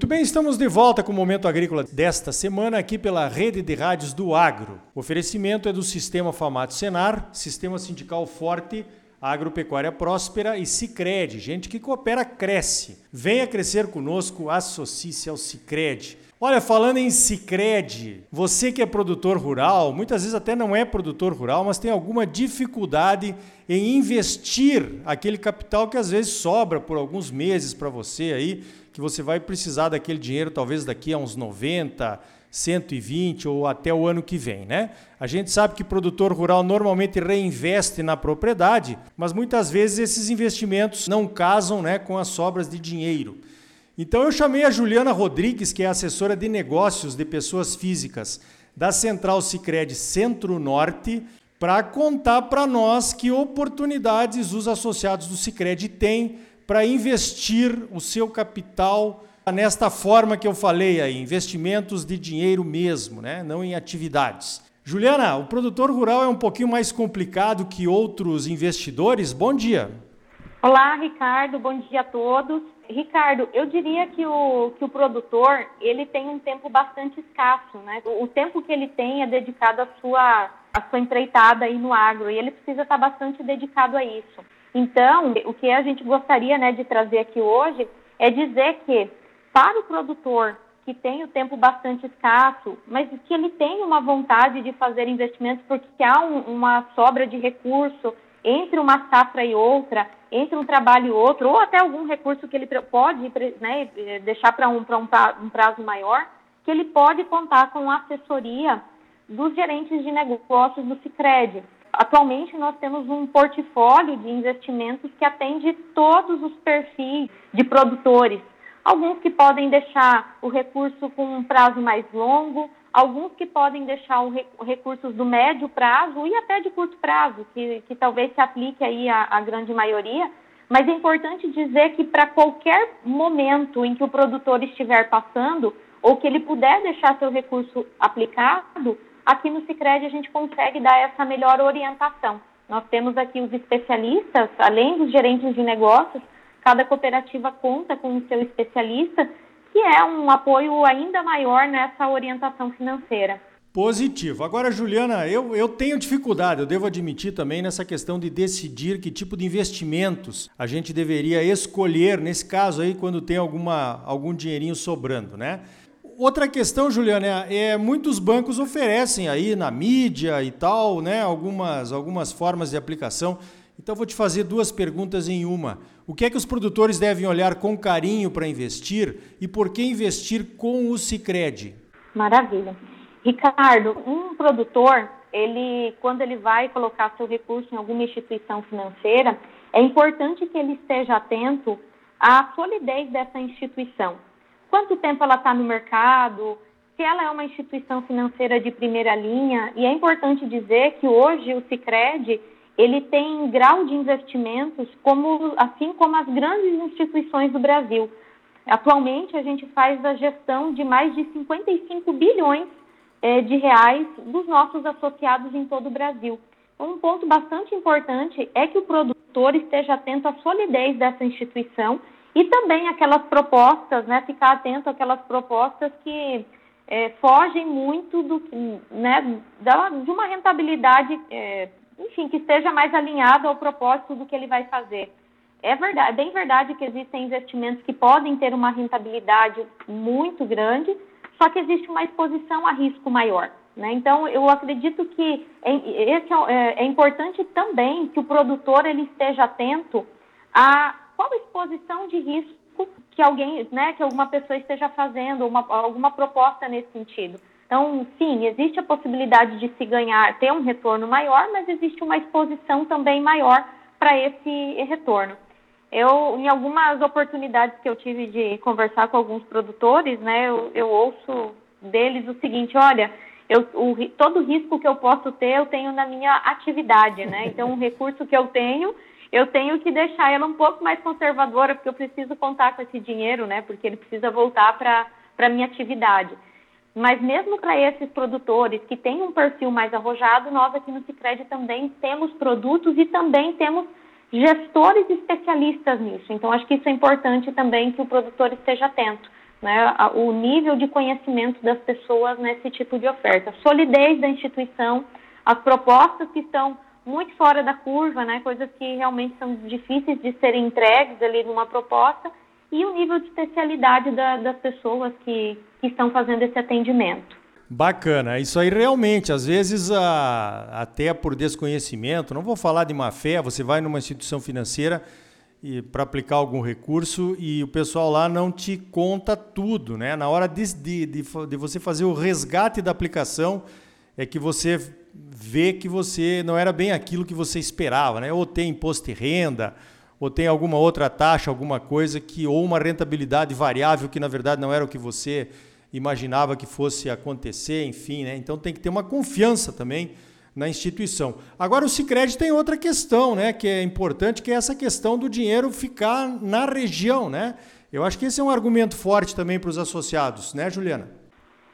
Muito bem, estamos de volta com o Momento Agrícola desta semana aqui pela Rede de Rádios do Agro. O oferecimento é do Sistema Famato Senar, Sistema Sindical Forte, Agropecuária Próspera e Cicred. Gente que coopera, cresce. Venha crescer conosco, associe-se ao Cicred. Olha, falando em Cicred, você que é produtor rural, muitas vezes até não é produtor rural, mas tem alguma dificuldade em investir aquele capital que às vezes sobra por alguns meses para você aí que você vai precisar daquele dinheiro talvez daqui a uns 90, 120 ou até o ano que vem, né? A gente sabe que produtor rural normalmente reinveste na propriedade, mas muitas vezes esses investimentos não casam, né, com as sobras de dinheiro. Então eu chamei a Juliana Rodrigues, que é assessora de negócios de pessoas físicas da Central Sicredi Centro-Norte, para contar para nós que oportunidades os associados do Sicredi têm para investir o seu capital nesta forma que eu falei aí, investimentos de dinheiro mesmo, né? não em atividades. Juliana, o produtor rural é um pouquinho mais complicado que outros investidores. Bom dia. Olá, Ricardo. Bom dia a todos. Ricardo, eu diria que o, que o produtor ele tem um tempo bastante escasso, né? O, o tempo que ele tem é dedicado à sua, à sua empreitada aí no agro e ele precisa estar bastante dedicado a isso. Então, o que a gente gostaria né, de trazer aqui hoje é dizer que, para o produtor que tem o tempo bastante escasso, mas que ele tem uma vontade de fazer investimentos porque há um, uma sobra de recurso entre uma safra e outra, entre um trabalho e outro, ou até algum recurso que ele pode né, deixar para um, um, um prazo maior, que ele pode contar com a assessoria dos gerentes de negócios do Cicred. Atualmente, nós temos um portfólio de investimentos que atende todos os perfis de produtores. Alguns que podem deixar o recurso com um prazo mais longo, alguns que podem deixar o recursos do médio prazo e até de curto prazo, que, que talvez se aplique aí à, à grande maioria. Mas é importante dizer que para qualquer momento em que o produtor estiver passando, ou que ele puder deixar seu recurso aplicado, Aqui no Cicred a gente consegue dar essa melhor orientação. Nós temos aqui os especialistas, além dos gerentes de negócios, cada cooperativa conta com o seu especialista, que é um apoio ainda maior nessa orientação financeira. Positivo. Agora, Juliana, eu, eu tenho dificuldade, eu devo admitir também, nessa questão de decidir que tipo de investimentos a gente deveria escolher, nesse caso aí, quando tem alguma, algum dinheirinho sobrando, né? Outra questão, Juliana, é, é, muitos bancos oferecem aí na mídia e tal, né, algumas, algumas formas de aplicação. Então vou te fazer duas perguntas em uma. O que é que os produtores devem olhar com carinho para investir e por que investir com o Sicredi? Maravilha. Ricardo, um produtor, ele quando ele vai colocar seu recurso em alguma instituição financeira, é importante que ele esteja atento à solidez dessa instituição quanto tempo ela está no mercado, se ela é uma instituição financeira de primeira linha. E é importante dizer que hoje o Cicred ele tem grau de investimentos como assim como as grandes instituições do Brasil. Atualmente a gente faz a gestão de mais de 55 bilhões eh, de reais dos nossos associados em todo o Brasil. Um ponto bastante importante é que o produtor esteja atento à solidez dessa instituição e também aquelas propostas, né, ficar atento àquelas propostas que é, fogem muito do né, da, de uma rentabilidade, é, enfim, que esteja mais alinhado ao propósito do que ele vai fazer. É verdade, é bem verdade que existem investimentos que podem ter uma rentabilidade muito grande, só que existe uma exposição a risco maior. Né? Então, eu acredito que é, esse é, é importante também que o produtor ele esteja atento a qual exposição de risco que alguém, né, que alguma pessoa esteja fazendo, uma, alguma proposta nesse sentido. Então, sim, existe a possibilidade de se ganhar, ter um retorno maior, mas existe uma exposição também maior para esse retorno. Eu, em algumas oportunidades que eu tive de conversar com alguns produtores, né, eu, eu ouço deles o seguinte: olha, eu, o, todo risco que eu posso ter, eu tenho na minha atividade, né? Então, o recurso que eu tenho, eu tenho que deixar ela um pouco mais conservadora, porque eu preciso contar com esse dinheiro, né? Porque ele precisa voltar para a minha atividade. Mas mesmo para esses produtores que têm um perfil mais arrojado, nós aqui no Cicred também temos produtos e também temos gestores especialistas nisso. Então, acho que isso é importante também que o produtor esteja atento. né, o nível de conhecimento das pessoas nesse tipo de oferta, solidez da instituição, as propostas que estão muito fora da curva, né, coisas que realmente são difíceis de serem entregues ali numa proposta, e o nível de especialidade da, das pessoas que, que estão fazendo esse atendimento. Bacana, isso aí realmente, às vezes a, até por desconhecimento, não vou falar de má fé, você vai numa instituição financeira para aplicar algum recurso e o pessoal lá não te conta tudo, né? Na hora de, de, de, de você fazer o resgate da aplicação é que você vê que você não era bem aquilo que você esperava, né? Ou tem imposto de renda, ou tem alguma outra taxa, alguma coisa que ou uma rentabilidade variável que na verdade não era o que você imaginava que fosse acontecer, enfim, né? Então tem que ter uma confiança também na instituição. Agora o Sicredi tem outra questão, né, que é importante, que é essa questão do dinheiro ficar na região, né? Eu acho que esse é um argumento forte também para os associados, né, Juliana?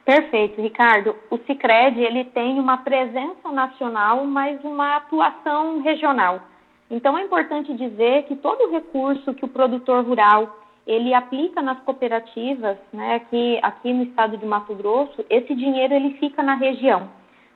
Perfeito, Ricardo. O Sicredi ele tem uma presença nacional, mas uma atuação regional. Então é importante dizer que todo recurso que o produtor rural ele aplica nas cooperativas, né, aqui, aqui no estado de Mato Grosso, esse dinheiro ele fica na região.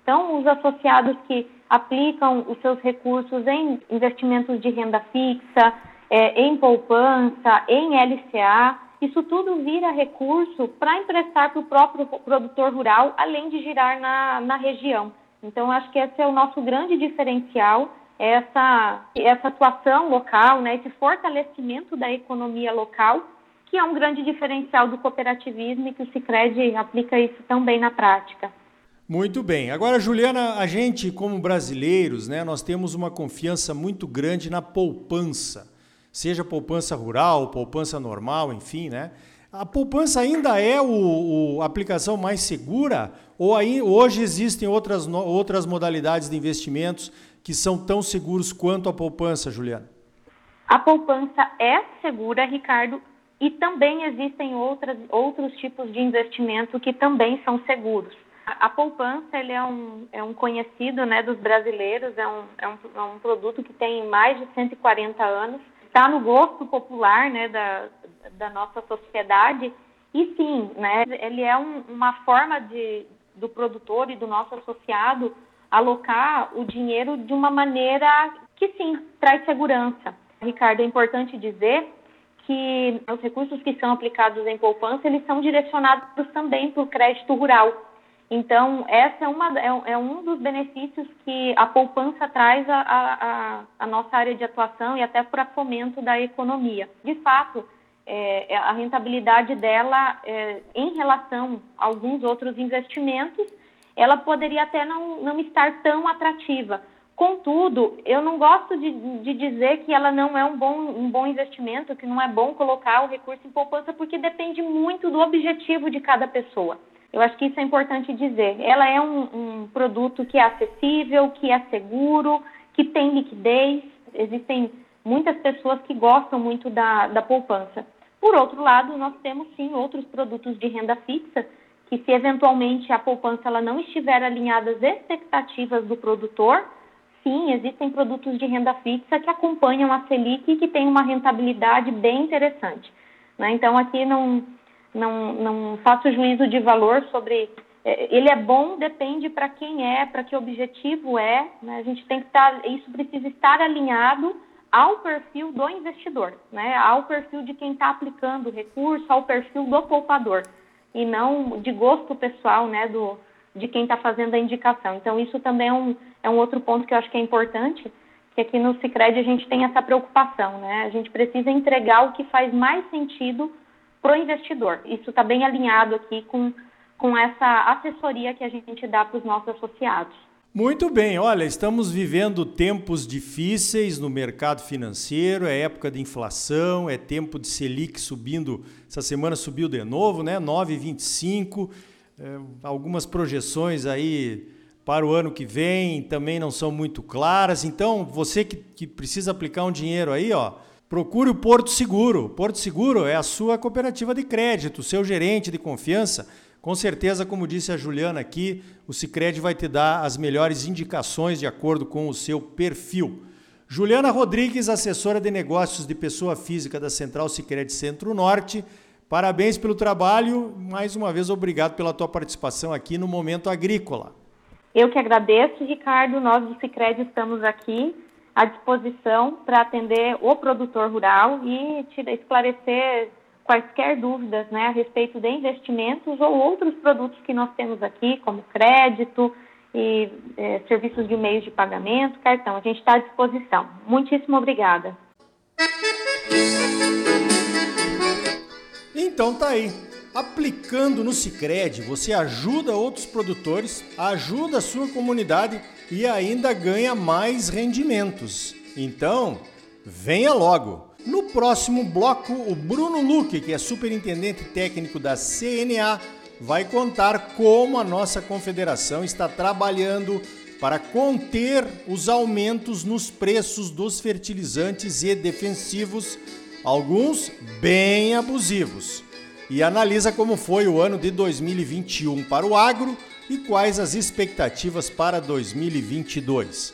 Então, os associados que aplicam os seus recursos em investimentos de renda fixa, é, em poupança, em LCA, isso tudo vira recurso para emprestar para o próprio produtor rural, além de girar na, na região. Então, acho que esse é o nosso grande diferencial essa, essa atuação local, né, esse fortalecimento da economia local, que é um grande diferencial do cooperativismo e que o Cicred aplica isso também na prática. Muito bem. Agora, Juliana, a gente, como brasileiros, né, nós temos uma confiança muito grande na poupança, seja poupança rural, poupança normal, enfim, né? A poupança ainda é o, a aplicação mais segura ou aí, hoje existem outras, outras modalidades de investimentos que são tão seguros quanto a poupança, Juliana? A poupança é segura, Ricardo, e também existem outras, outros tipos de investimento que também são seguros. A, poupança ele é, um, é um conhecido né, dos brasileiros, é um, é, um, é um produto que tem mais de 140 anos, está no gosto popular né, da, da nossa sociedade, e sim, né, ele é um, uma forma de, do produtor e do nosso associado alocar o dinheiro de uma maneira que sim traz segurança. Ricardo, é importante dizer que os recursos que são aplicados em poupança eles são direcionados também para o crédito rural. Então, essa é, uma, é, é, um dos benefícios que a poupança traz à, a, a, nossa área de atuação e até para fomento da economia. De fato, é, é, a rentabilidade dela é, em relação a alguns outros investimentos ela poderia até não, não estar tão atrativa. Contudo, eu não gosto de, de dizer que ela não é um bom, um bom investimento, que não é bom colocar o recurso em poupança, porque depende muito do objetivo de cada pessoa. Eu acho que isso é importante dizer. Ela é um, um produto que é acessível, que é seguro, que tem liquidez. Existem muitas pessoas que gostam muito da, da poupança. Por outro lado, nós temos sim outros produtos de renda fixa que se eventualmente a poupança ela não estiver alinhada às expectativas do produtor, sim, existem produtos de renda fixa que acompanham a Selic e que têm uma rentabilidade bem interessante. Né? Então, aqui não, não, não faço juízo de valor sobre. É, ele é bom, depende para quem é, para que objetivo é. Né? A gente tem que estar. Isso precisa estar alinhado ao perfil do investidor, né? ao perfil de quem está aplicando o recurso, ao perfil do poupador e não de gosto pessoal, né, do, de quem está fazendo a indicação. Então, isso também é um, é um outro ponto que eu acho que é importante, que aqui no Cicred a gente tem essa preocupação, né? A gente precisa entregar o que faz mais sentido para o investidor. Isso está bem alinhado aqui com, com essa assessoria que a gente dá para os nossos associados. Muito bem, olha, estamos vivendo tempos difíceis no mercado financeiro, é época de inflação, é tempo de Selic subindo, essa semana subiu de novo, né? 9,25, é, algumas projeções aí para o ano que vem também não são muito claras, então você que, que precisa aplicar um dinheiro aí, ó, procure o Porto Seguro. Porto Seguro é a sua cooperativa de crédito, seu gerente de confiança com certeza, como disse a Juliana aqui, o Cicred vai te dar as melhores indicações de acordo com o seu perfil. Juliana Rodrigues, assessora de negócios de pessoa física da Central Cicred Centro-Norte, Parabéns pelo trabalho, mais uma vez obrigado pela tua participação aqui no Momento Agrícola. Eu que agradeço, Ricardo. Nós do Cicred estamos aqui à disposição para atender o produtor rural e te esclarecer quaisquer dúvidas né, a respeito de investimentos ou outros produtos que nós temos aqui, como crédito e é, serviços de meios de pagamento, cartão. A gente está à disposição. Muitíssimo obrigada. Então tá aí. Aplicando no Sicredi, você ajuda outros produtores, ajuda a sua comunidade e ainda ganha mais rendimentos. Então, venha logo. No próximo bloco, o Bruno Luque, que é superintendente técnico da CNA, vai contar como a nossa confederação está trabalhando para conter os aumentos nos preços dos fertilizantes e defensivos, alguns bem abusivos e analisa como foi o ano de 2021 para o agro e quais as expectativas para 2022.